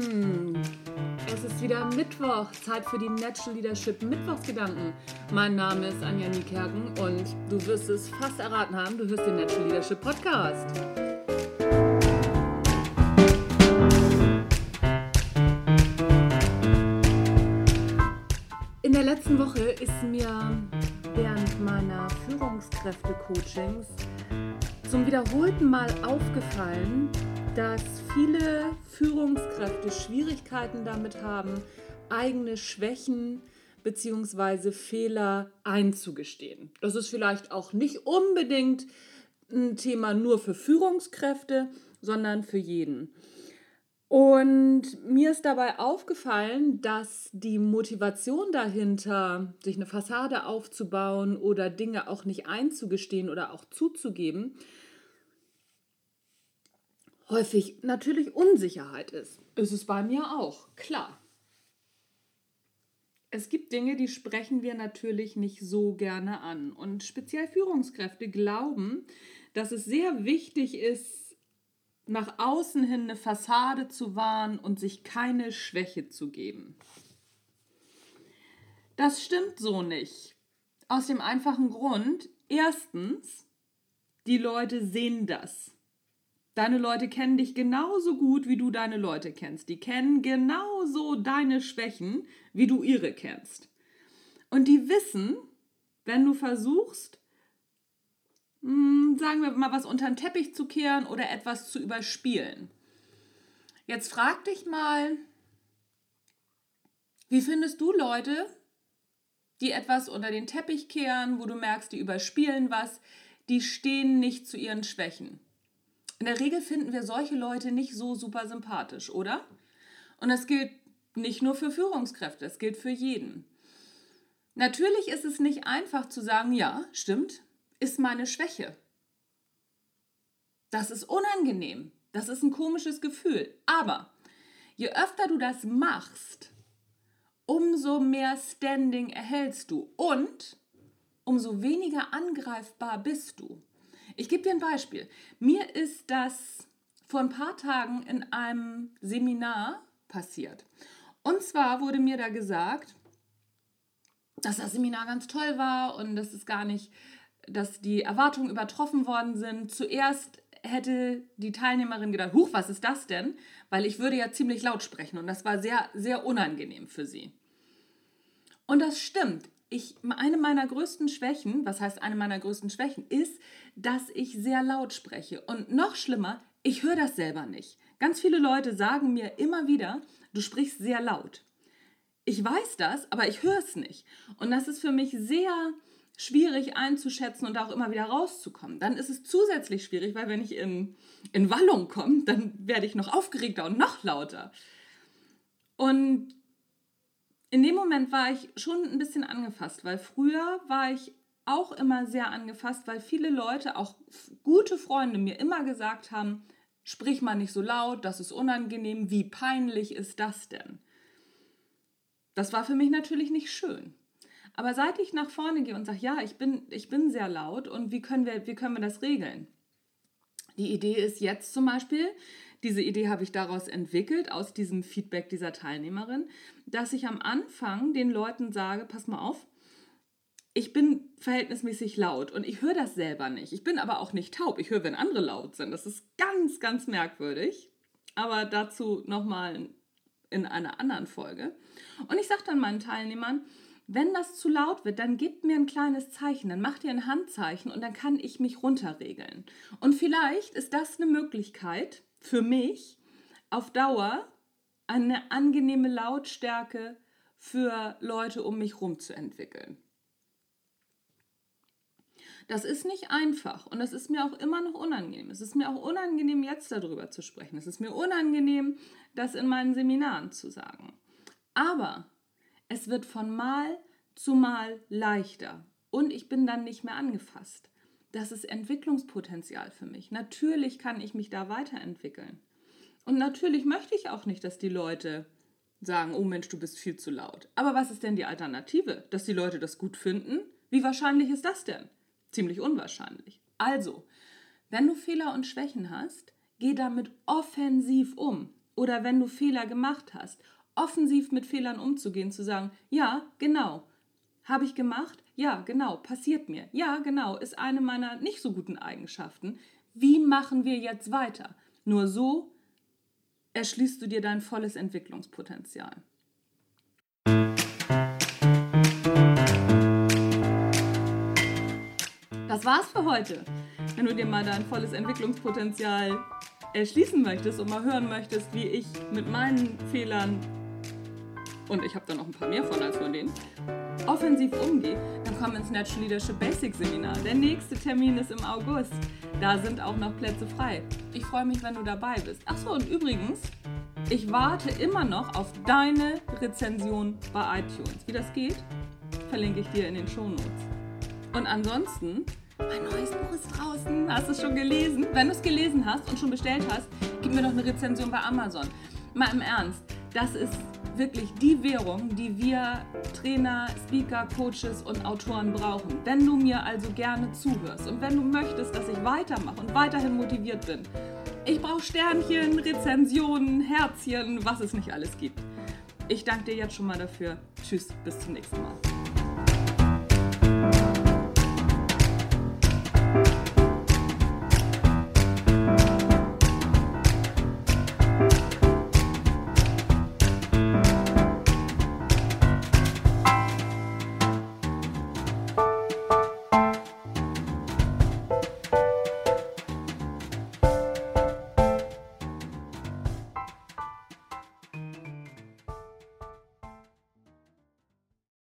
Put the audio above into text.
zusammen. Es ist wieder Mittwoch, Zeit für die Natural Leadership Mittwochsgedanken. Mein Name ist Anja Niekerken und du wirst es fast erraten haben, du hörst den Natural Leadership Podcast. In der letzten Woche ist mir während meiner Führungskräfte-Coachings zum wiederholten Mal aufgefallen, dass viele Führungskräfte Schwierigkeiten damit haben, eigene Schwächen bzw. Fehler einzugestehen. Das ist vielleicht auch nicht unbedingt ein Thema nur für Führungskräfte, sondern für jeden. Und mir ist dabei aufgefallen, dass die Motivation dahinter, sich eine Fassade aufzubauen oder Dinge auch nicht einzugestehen oder auch zuzugeben, häufig natürlich Unsicherheit ist. Ist es bei mir auch, klar. Es gibt Dinge, die sprechen wir natürlich nicht so gerne an. Und speziell Führungskräfte glauben, dass es sehr wichtig ist, nach außen hin eine Fassade zu wahren und sich keine Schwäche zu geben. Das stimmt so nicht. Aus dem einfachen Grund, erstens, die Leute sehen das. Deine Leute kennen dich genauso gut, wie du deine Leute kennst. Die kennen genauso deine Schwächen, wie du ihre kennst. Und die wissen, wenn du versuchst, hm, sagen wir mal, was unter den Teppich zu kehren oder etwas zu überspielen. Jetzt frag dich mal, wie findest du Leute, die etwas unter den Teppich kehren, wo du merkst, die überspielen was, die stehen nicht zu ihren Schwächen. In der Regel finden wir solche Leute nicht so super sympathisch, oder? Und das gilt nicht nur für Führungskräfte, es gilt für jeden. Natürlich ist es nicht einfach zu sagen, ja, stimmt, ist meine Schwäche. Das ist unangenehm, das ist ein komisches Gefühl. Aber je öfter du das machst, umso mehr Standing erhältst du und umso weniger angreifbar bist du. Ich gebe dir ein Beispiel. Mir ist das vor ein paar Tagen in einem Seminar passiert. Und zwar wurde mir da gesagt, dass das Seminar ganz toll war und dass es gar nicht, dass die Erwartungen übertroffen worden sind. Zuerst hätte die Teilnehmerin gedacht, huch, was ist das denn? Weil ich würde ja ziemlich laut sprechen und das war sehr, sehr unangenehm für sie. Und das stimmt ich, eine meiner größten Schwächen, was heißt eine meiner größten Schwächen, ist, dass ich sehr laut spreche. Und noch schlimmer, ich höre das selber nicht. Ganz viele Leute sagen mir immer wieder, du sprichst sehr laut. Ich weiß das, aber ich höre es nicht. Und das ist für mich sehr schwierig einzuschätzen und auch immer wieder rauszukommen. Dann ist es zusätzlich schwierig, weil wenn ich in, in Wallung komme, dann werde ich noch aufgeregter und noch lauter. Und in dem Moment war ich schon ein bisschen angefasst, weil früher war ich auch immer sehr angefasst, weil viele Leute, auch gute Freunde, mir immer gesagt haben, sprich mal nicht so laut, das ist unangenehm, wie peinlich ist das denn? Das war für mich natürlich nicht schön. Aber seit ich nach vorne gehe und sage, ja, ich bin, ich bin sehr laut und wie können, wir, wie können wir das regeln? Die Idee ist jetzt zum Beispiel, diese Idee habe ich daraus entwickelt, aus diesem Feedback dieser Teilnehmerin, dass ich am Anfang den Leuten sage, pass mal auf, ich bin verhältnismäßig laut und ich höre das selber nicht. Ich bin aber auch nicht taub. Ich höre, wenn andere laut sind. Das ist ganz, ganz merkwürdig. Aber dazu nochmal in einer anderen Folge. Und ich sage dann meinen Teilnehmern, wenn das zu laut wird, dann gebt mir ein kleines Zeichen, dann macht ihr ein Handzeichen und dann kann ich mich runterregeln. Und vielleicht ist das eine Möglichkeit, für mich auf Dauer eine angenehme Lautstärke für Leute um mich herum zu entwickeln. Das ist nicht einfach und das ist mir auch immer noch unangenehm. Es ist mir auch unangenehm, jetzt darüber zu sprechen. Es ist mir unangenehm, das in meinen Seminaren zu sagen. Aber es wird von Mal zu Mal leichter und ich bin dann nicht mehr angefasst das ist Entwicklungspotenzial für mich. Natürlich kann ich mich da weiterentwickeln. Und natürlich möchte ich auch nicht, dass die Leute sagen, oh Mensch, du bist viel zu laut. Aber was ist denn die Alternative? Dass die Leute das gut finden? Wie wahrscheinlich ist das denn? Ziemlich unwahrscheinlich. Also, wenn du Fehler und Schwächen hast, geh damit offensiv um. oder wenn du Fehler gemacht hast, offensiv mit Fehlern umzugehen, zu sagen, ja, genau, habe ich gemacht, ja, genau, passiert mir, ja, genau, ist eine meiner nicht so guten Eigenschaften. Wie machen wir jetzt weiter? Nur so erschließt du dir dein volles Entwicklungspotenzial. Das war's für heute. Wenn du dir mal dein volles Entwicklungspotenzial erschließen möchtest und mal hören möchtest, wie ich mit meinen Fehlern und ich habe da noch ein paar mehr von als von denen, offensiv umgehe, dann komm ins Natural Leadership Basics Seminar. Der nächste Termin ist im August. Da sind auch noch Plätze frei. Ich freue mich, wenn du dabei bist. Achso, und übrigens, ich warte immer noch auf deine Rezension bei iTunes. Wie das geht, verlinke ich dir in den Show Notes. Und ansonsten, mein neues Buch ist draußen. Hast du es schon gelesen? Wenn du es gelesen hast und schon bestellt hast, gib mir doch eine Rezension bei Amazon. Mal im Ernst, das ist wirklich die Währung, die wir Trainer, Speaker, Coaches und Autoren brauchen. Wenn du mir also gerne zuhörst und wenn du möchtest, dass ich weitermache und weiterhin motiviert bin, ich brauche Sternchen, Rezensionen, Herzchen, was es nicht alles gibt. Ich danke dir jetzt schon mal dafür. Tschüss, bis zum nächsten Mal.